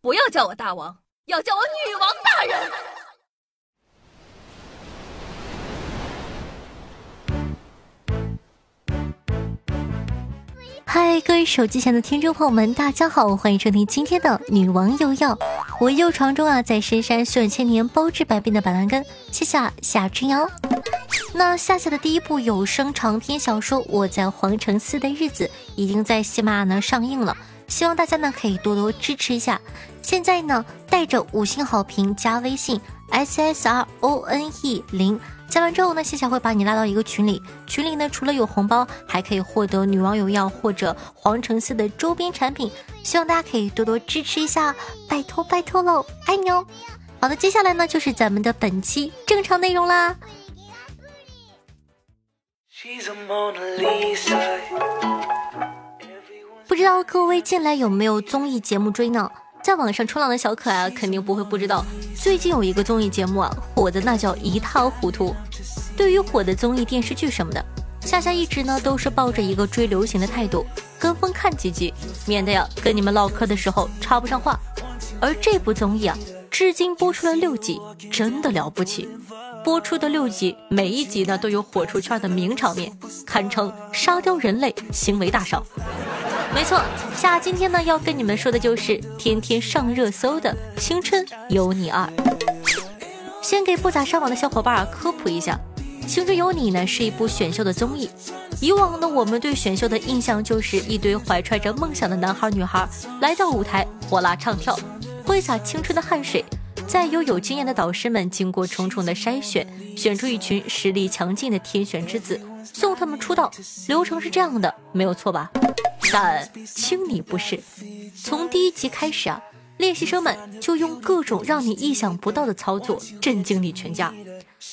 不要叫我大王，要叫我女王大人。嗨，各位手机前的听众朋友们，大家好，欢迎收听今天的《女王又要》。我又床中啊，在深山修炼千年，包治百病的板蓝根，谢谢夏春瑶。那夏夏的第一部有声长篇小说《我在皇城寺的日子》已经在喜马拉雅呢上映了，希望大家呢可以多多支持一下。现在呢，带着五星好评加微信 s s r o n e 零。加完之后呢，谢谢会把你拉到一个群里，群里呢除了有红包，还可以获得女网友要或者皇城寺的周边产品，希望大家可以多多支持一下，拜托拜托喽，爱你哦。好的，接下来呢就是咱们的本期正常内容啦。She's a Mona Lisa. 知道各位近来有没有综艺节目追呢？在网上冲浪的小可爱啊肯定不会不知道，最近有一个综艺节目啊，火的那叫一塌糊涂。对于火的综艺电视剧什么的，夏夏一直呢都是抱着一个追流行的态度，跟风看几集，免得呀跟你们唠嗑的时候插不上话。而这部综艺啊，至今播出了六集，真的了不起。播出的六集，每一集呢都有火出圈的名场面，堪称沙雕人类行为大赏。没错，夏今天呢要跟你们说的就是天天上热搜的《青春有你二》。先给不咋上网的小伙伴科普一下，《青春有你》呢是一部选秀的综艺。以往呢，我们对选秀的印象就是一堆怀揣着梦想的男孩女孩来到舞台，火辣唱跳，挥洒青春的汗水。再由有经验的导师们经过重重的筛选，选出一群实力强劲的天选之子，送他们出道。流程是这样的，没有错吧？但青你不是，从第一集开始啊，练习生们就用各种让你意想不到的操作震惊你全家。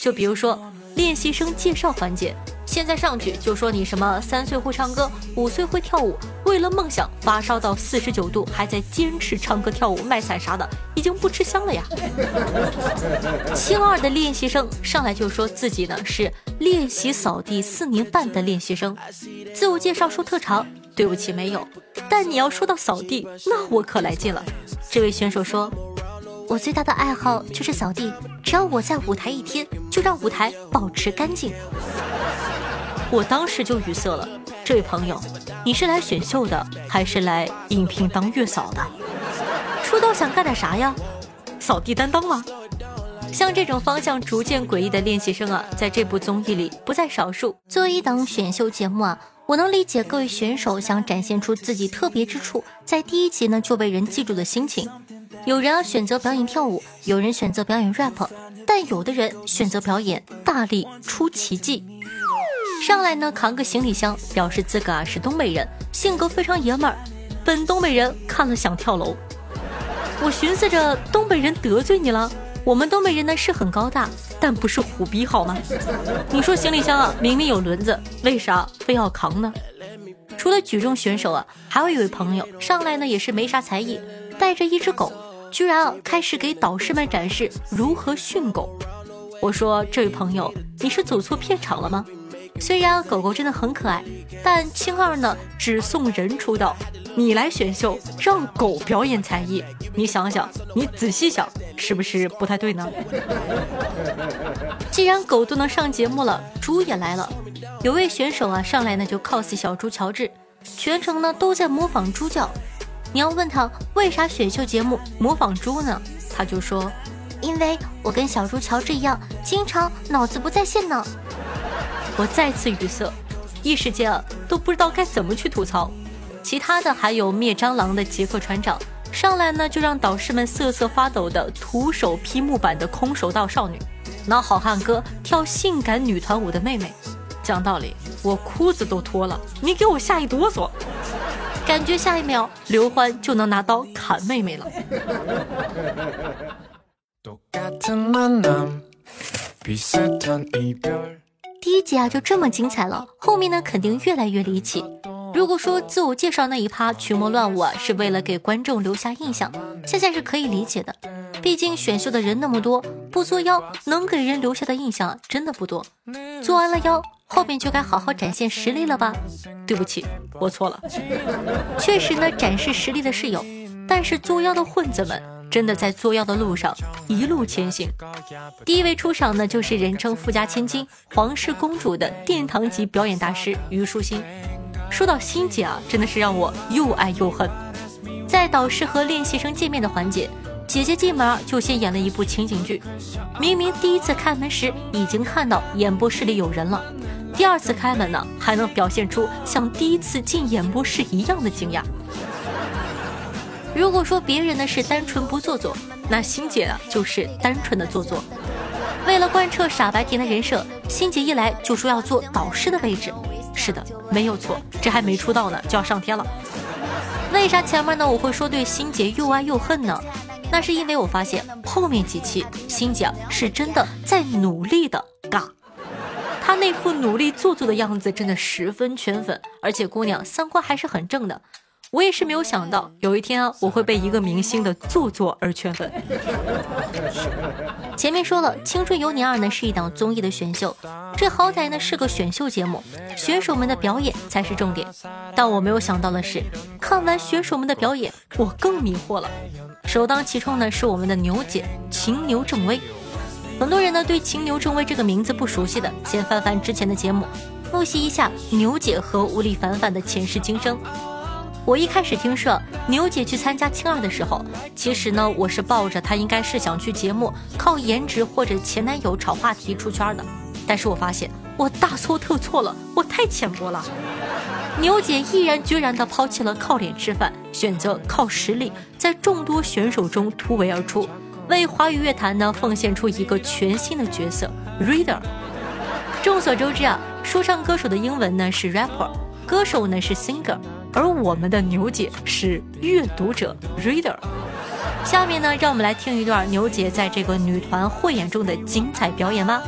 就比如说练习生介绍环节，现在上去就说你什么三岁会唱歌，五岁会跳舞，为了梦想发烧到四十九度还在坚持唱歌跳舞卖惨啥的，已经不吃香了呀。青二的练习生上来就说自己呢是练习扫地四年半的练习生，自我介绍说特长。对不起，没有。但你要说到扫地，那我可来劲了。这位选手说：“我最大的爱好就是扫地，只要我在舞台一天，就让舞台保持干净。”我当时就语塞了。这位朋友，你是来选秀的，还是来应聘当月嫂的？出道想干点啥呀？扫地担当吗？像这种方向逐渐诡异的练习生啊，在这部综艺里不在少数。作为一档选秀节目啊。我能理解各位选手想展现出自己特别之处，在第一集呢就被人记住的心情。有人啊选择表演跳舞，有人选择表演 rap，但有的人选择表演大力出奇迹。上来呢扛个行李箱，表示自个啊是东北人，性格非常爷们儿。本东北人看了想跳楼。我寻思着东北人得罪你了。我们东北人呢是很高大，但不是虎逼好吗？你说行李箱啊，明明有轮子，为啥非要扛呢？除了举重选手啊，还有一位朋友上来呢，也是没啥才艺，带着一只狗，居然啊开始给导师们展示如何训狗。我说这位朋友，你是走错片场了吗？虽然狗狗真的很可爱，但青二呢只送人出道，你来选秀让狗表演才艺，你想想，你仔细想，是不是不太对呢？既然狗都能上节目了，猪也来了。有位选手啊上来呢就 cos 小猪乔治，全程呢都在模仿猪叫。你要问他为啥选秀节目模仿猪呢？他就说，因为我跟小猪乔治一样，经常脑子不在线呢。我再次语塞，一时间啊都不知道该怎么去吐槽。其他的还有灭蟑螂的杰克船长，上来呢就让导师们瑟瑟发抖的徒手劈木板的空手道少女，拿好汉歌跳性感女团舞的妹妹。讲道理，我裤子都脱了，你给我吓一哆嗦，感觉下一秒刘欢就能拿刀砍妹妹了。第一集啊就这么精彩了，后面呢肯定越来越离奇。如果说自我介绍那一趴群魔乱舞啊是为了给观众留下印象，现在是可以理解的。毕竟选秀的人那么多，不作妖能给人留下的印象真的不多。做完了妖，后面就该好好展现实力了吧？对不起，我错了。确实呢，展示实力的是有，但但是作妖的混子们真的在作妖的路上一路前行。第一位出场呢，就是人称富家千金、皇室公主的殿堂级表演大师虞书欣。说到欣姐啊，真的是让我又爱又恨。在导师和练习生见面的环节，姐姐进门就先演了一部情景剧。明明第一次开门时已经看到演播室里有人了，第二次开门呢，还能表现出像第一次进演播室一样的惊讶。如果说别人呢是单纯不做作，那欣姐啊就是单纯的做作。为了贯彻傻白甜的人设，欣姐一来就说要坐导师的位置。是的，没有错，这还没出道呢就要上天了。为啥前面呢我会说对欣姐又爱又恨呢？那是因为我发现后面几期欣姐是真的在努力的嘎，她那副努力做作的样子真的十分圈粉，而且姑娘三观还是很正的。我也是没有想到，有一天，我会被一个明星的做作而圈粉。前面说了，《青春有你二》呢是一档综艺的选秀，这好歹呢是个选秀节目，选手们的表演才是重点。但我没有想到的是，看完选手们的表演，我更迷惑了。首当其冲呢是我们的牛姐秦牛正威，很多人呢对秦牛正威这个名字不熟悉的，先翻翻之前的节目，复习一下牛姐和吴亦凡凡的前世今生。我一开始听说牛姐去参加青二的时候，其实呢，我是抱着她应该是想去节目靠颜值或者前男友炒话题出圈的。但是我发现我大错特错了，我太浅薄了。牛姐毅然决然地抛弃了靠脸吃饭，选择靠实力在众多选手中突围而出，为华语乐坛呢奉献出一个全新的角色 ——reader。众所周知啊，说唱歌手的英文呢是 rapper，歌手呢是 singer。而我们的牛姐是阅读者 reader。下面呢，让我们来听一段牛姐在这个女团汇演中的精彩表演吧。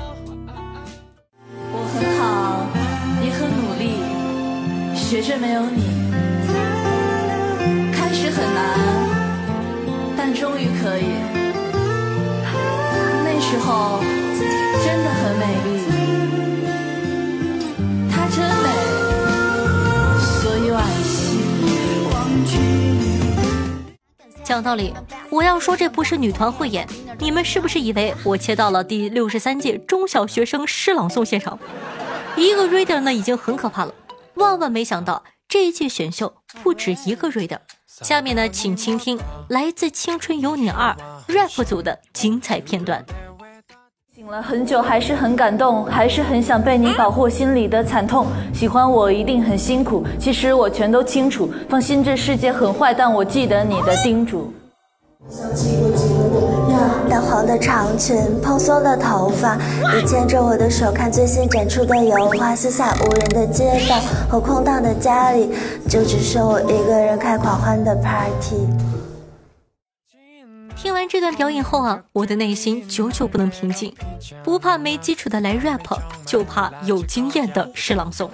我很好，也很努力，学着没有你，开始很难，但终于可以。那时候讲道理，我要说这不是女团汇演，你们是不是以为我切到了第六十三届中小学生诗朗诵现场？一个 reader 呢已经很可怕了，万万没想到这一届选秀不止一个 reader。下面呢，请倾听来自《青春有你二》rap 组的精彩片段。醒了很久，还是很感动，还是很想被你保护心里的惨痛。喜欢我一定很辛苦，其实我全都清楚。放心，这世界很坏，但我记得你的叮嘱。淡黄的长裙，蓬松的头发，你牵着我的手，看最新展出的油画。四下无人的街道和空荡的家里，就只剩我一个人开狂欢的 party。听完这段表演后啊，我的内心久久不能平静。不怕没基础的来 rap，就怕有经验的诗朗诵。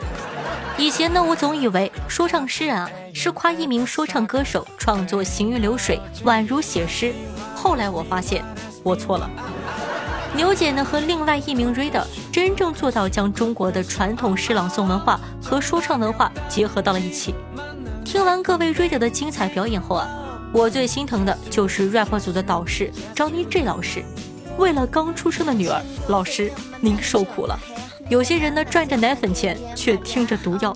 以前呢，我总以为说唱诗人啊是夸一名说唱歌手创作行云流水，宛如写诗。后来我发现我错了。牛姐呢和另外一名 reader 真正做到将中国的传统诗朗诵文化和说唱文化结合到了一起。听完各位 reader 的精彩表演后啊。我最心疼的就是 rap 组的导师张妮 J 老师，为了刚出生的女儿，老师您受苦了。有些人呢赚着奶粉钱，却听着毒药。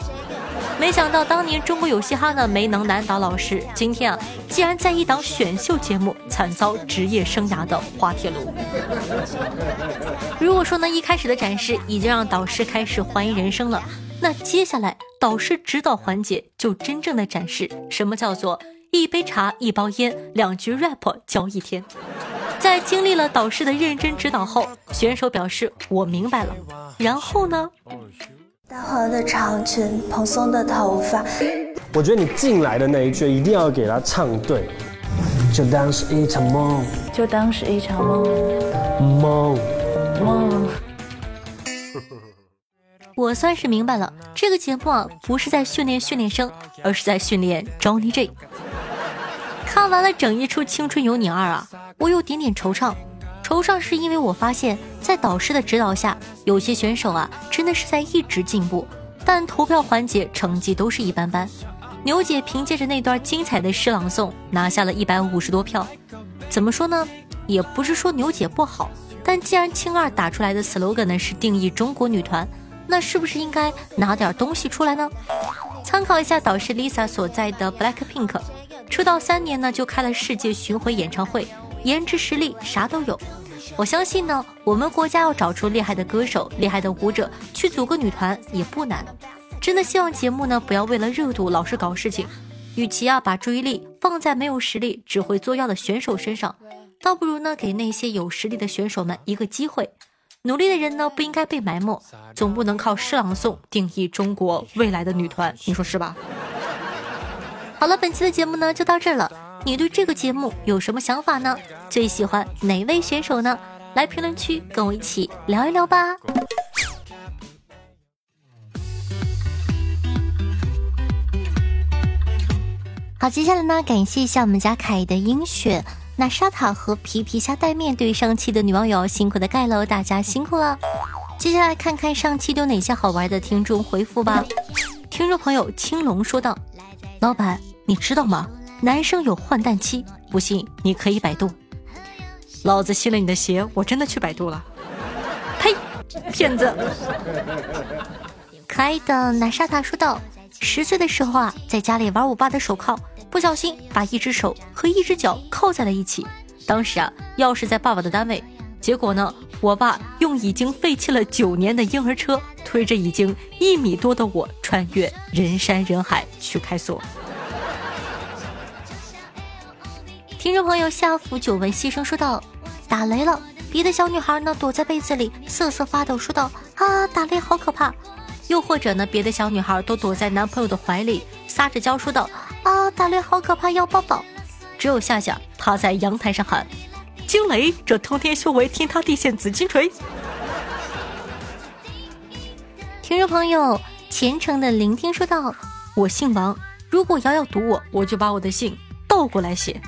没想到当年中国有嘻哈呢没能难倒老师，今天啊竟然在一档选秀节目惨遭职业生涯的滑铁卢。如果说呢一开始的展示已经让导师开始怀疑人生了，那接下来导师指导环节就真正的展示什么叫做。一杯茶，一包烟，两局 rap 教一天。在经历了导师的认真指导后，选手表示我明白了。然后呢？淡黄的长裙，蓬松的头发。我觉得你进来的那一句一定要给他唱对。就当是一场梦，就当是一场梦。梦梦。我算是明白了，这个节目啊，不是在训练训练生，而是在训练 Johnny J。看完了整一出《青春有你二》啊，我有点点惆怅。惆怅是因为我发现，在导师的指导下，有些选手啊，真的是在一直进步，但投票环节成绩都是一般般。牛姐凭借着那段精彩的诗朗诵，拿下了一百五十多票。怎么说呢？也不是说牛姐不好，但既然青二打出来的 slogan 呢是定义中国女团，那是不是应该拿点东西出来呢？参考一下导师 Lisa 所在的 Blackpink，出道三年呢就开了世界巡回演唱会，颜值实力啥都有。我相信呢，我们国家要找出厉害的歌手、厉害的舞者去组个女团也不难。真的希望节目呢不要为了热度老是搞事情，与其啊把注意力放在没有实力、只会作妖的选手身上，倒不如呢给那些有实力的选手们一个机会。努力的人呢不应该被埋没，总不能靠诗朗诵定义中国未来的女团，你说是吧？好了，本期的节目呢就到这儿了。你对这个节目有什么想法呢？最喜欢哪位选手呢？来评论区跟我一起聊一聊吧。好，接下来呢，感谢一下我们家凯的英选，那沙塔和皮皮虾带面对上期的女网友辛苦的盖楼，大家辛苦了。接下来看看上期都有哪些好玩的听众回复吧。听众朋友青龙说道：“老板，你知道吗？男生有换蛋期，不信你可以百度。”老子信了你的邪，我真的去百度了。呸，骗子！可爱的奶莎塔说道：“十岁的时候啊，在家里玩我爸的手铐。”不小心把一只手和一只脚铐在了一起，当时啊，钥匙在爸爸的单位，结果呢，我爸用已经废弃了九年的婴儿车推着已经一米多的我穿越人山人海去开锁。听众朋友夏府久闻细声说道：“打雷了。”别的小女孩呢躲在被子里瑟瑟发抖说道：“啊，打雷好可怕。”又或者呢，别的小女孩都躲在男朋友的怀里撒着娇说道。啊！打雷好可怕，要抱抱。只有夏夏趴在阳台上喊：“惊雷！这通天修为，天塌地陷，紫金锤。”听众朋友虔诚的聆听说道：“我姓王，如果瑶瑶堵我，我就把我的姓倒过来写。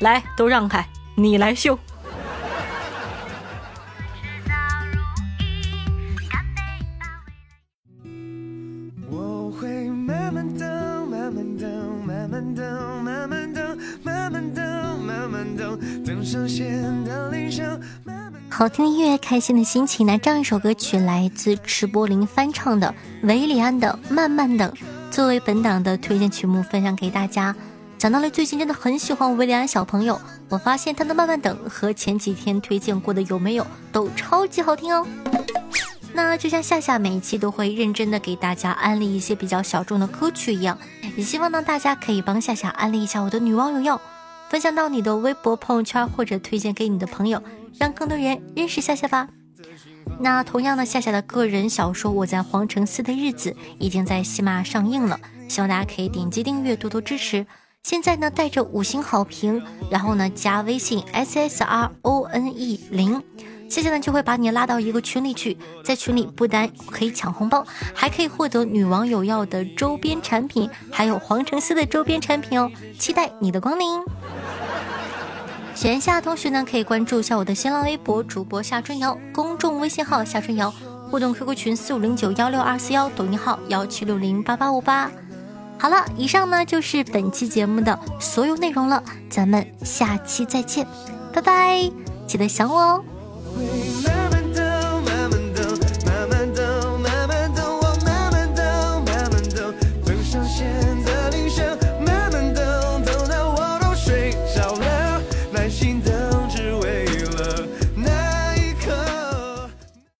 来，都让开，你来秀。”好听的音乐，开心的心情。那这样一首歌曲来自池柏林翻唱的韦礼安的《慢慢等》，作为本档的推荐曲目分享给大家。讲到了最近真的很喜欢韦礼安小朋友，我发现他的《慢慢等》和前几天推荐过的有没有都超级好听哦。那就像夏夏每一期都会认真的给大家安利一些比较小众的歌曲一样，也希望呢大家可以帮夏夏安利一下我的女网友要分享到你的微博朋友圈或者推荐给你的朋友，让更多人认识夏夏吧。那同样呢，夏夏的个人小说《我在皇城寺的日子》已经在喜马上映了，希望大家可以点击订阅，多多支持。现在呢，带着五星好评，然后呢加微信 s s r o n e 零。接下来就会把你拉到一个群里去，在群里不单可以抢红包，还可以获得女网友要的周边产品，还有黄橙丝的周边产品哦！期待你的光临。喜欢夏同学呢，可以关注一下我的新浪微博主播夏春瑶，公众微信号夏春瑶，互动 QQ 群四五零九幺六二四幺，抖音号幺七六零八八五八。好了，以上呢就是本期节目的所有内容了，咱们下期再见，拜拜，记得想我哦。